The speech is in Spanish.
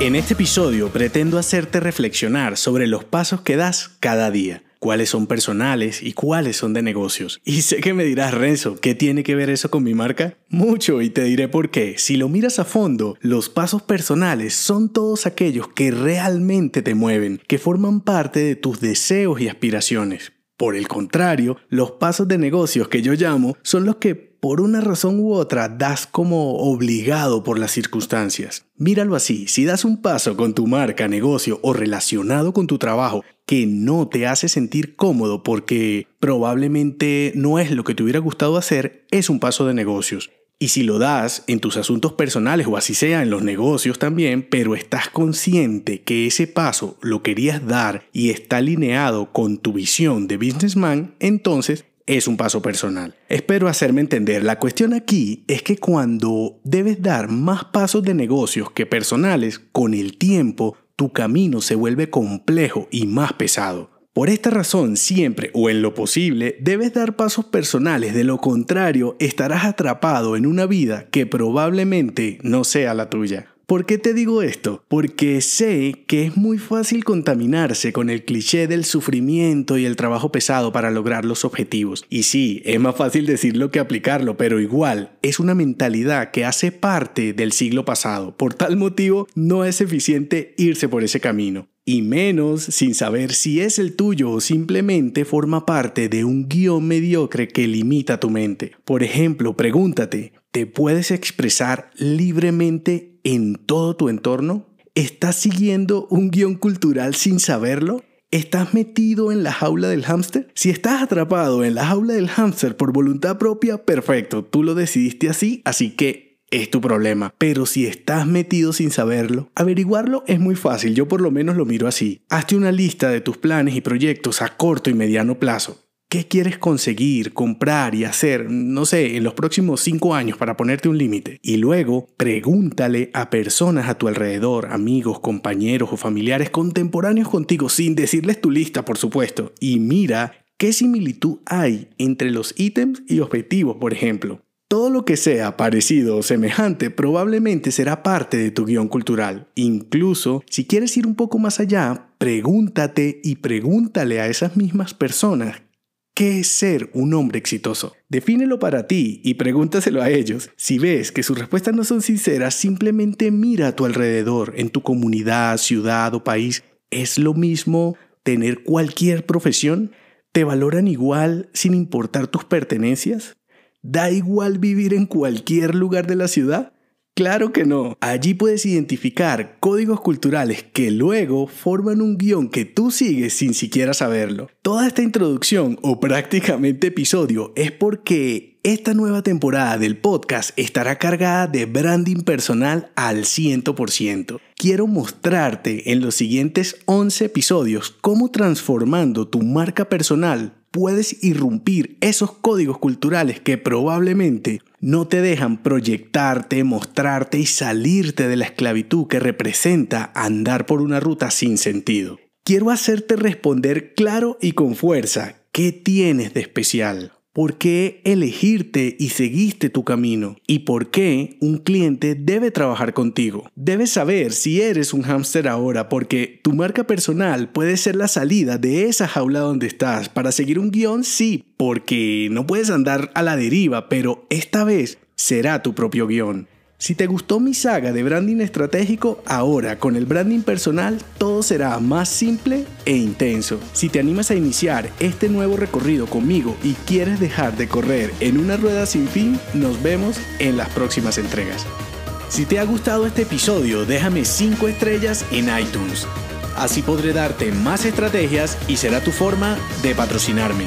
En este episodio pretendo hacerte reflexionar sobre los pasos que das cada día, cuáles son personales y cuáles son de negocios. Y sé que me dirás, Renzo, ¿qué tiene que ver eso con mi marca? Mucho y te diré por qué. Si lo miras a fondo, los pasos personales son todos aquellos que realmente te mueven, que forman parte de tus deseos y aspiraciones. Por el contrario, los pasos de negocios que yo llamo son los que por una razón u otra das como obligado por las circunstancias. Míralo así, si das un paso con tu marca, negocio o relacionado con tu trabajo que no te hace sentir cómodo porque probablemente no es lo que te hubiera gustado hacer, es un paso de negocios. Y si lo das en tus asuntos personales o así sea en los negocios también, pero estás consciente que ese paso lo querías dar y está alineado con tu visión de businessman, entonces es un paso personal. Espero hacerme entender. La cuestión aquí es que cuando debes dar más pasos de negocios que personales, con el tiempo tu camino se vuelve complejo y más pesado. Por esta razón, siempre o en lo posible, debes dar pasos personales, de lo contrario, estarás atrapado en una vida que probablemente no sea la tuya. ¿Por qué te digo esto? Porque sé que es muy fácil contaminarse con el cliché del sufrimiento y el trabajo pesado para lograr los objetivos. Y sí, es más fácil decirlo que aplicarlo, pero igual es una mentalidad que hace parte del siglo pasado. Por tal motivo, no es eficiente irse por ese camino y menos sin saber si es el tuyo o simplemente forma parte de un guion mediocre que limita tu mente. Por ejemplo, pregúntate, ¿te puedes expresar libremente en todo tu entorno? ¿Estás siguiendo un guion cultural sin saberlo? ¿Estás metido en la jaula del hámster? Si estás atrapado en la jaula del hámster por voluntad propia, perfecto, tú lo decidiste así, así que es tu problema. Pero si estás metido sin saberlo, averiguarlo es muy fácil, yo por lo menos lo miro así. Hazte una lista de tus planes y proyectos a corto y mediano plazo. ¿Qué quieres conseguir, comprar y hacer, no sé, en los próximos cinco años para ponerte un límite? Y luego pregúntale a personas a tu alrededor, amigos, compañeros o familiares contemporáneos contigo, sin decirles tu lista, por supuesto, y mira qué similitud hay entre los ítems y objetivos, por ejemplo. Todo lo que sea parecido o semejante probablemente será parte de tu guion cultural. Incluso si quieres ir un poco más allá, pregúntate y pregúntale a esas mismas personas ¿Qué es ser un hombre exitoso? Defínelo para ti y pregúntaselo a ellos. Si ves que sus respuestas no son sinceras, simplemente mira a tu alrededor, en tu comunidad, ciudad o país. ¿Es lo mismo tener cualquier profesión? ¿Te valoran igual sin importar tus pertenencias? ¿Da igual vivir en cualquier lugar de la ciudad? Claro que no. Allí puedes identificar códigos culturales que luego forman un guion que tú sigues sin siquiera saberlo. Toda esta introducción o prácticamente episodio es porque esta nueva temporada del podcast estará cargada de branding personal al 100%. Quiero mostrarte en los siguientes 11 episodios cómo transformando tu marca personal puedes irrumpir esos códigos culturales que probablemente no te dejan proyectarte, mostrarte y salirte de la esclavitud que representa andar por una ruta sin sentido. Quiero hacerte responder claro y con fuerza qué tienes de especial por qué elegirte y seguiste tu camino y por qué un cliente debe trabajar contigo. Debes saber si eres un hámster ahora porque tu marca personal puede ser la salida de esa jaula donde estás. Para seguir un guion, sí, porque no puedes andar a la deriva, pero esta vez será tu propio guion. Si te gustó mi saga de branding estratégico, ahora con el branding personal todo será más simple e intenso. Si te animas a iniciar este nuevo recorrido conmigo y quieres dejar de correr en una rueda sin fin, nos vemos en las próximas entregas. Si te ha gustado este episodio, déjame 5 estrellas en iTunes. Así podré darte más estrategias y será tu forma de patrocinarme.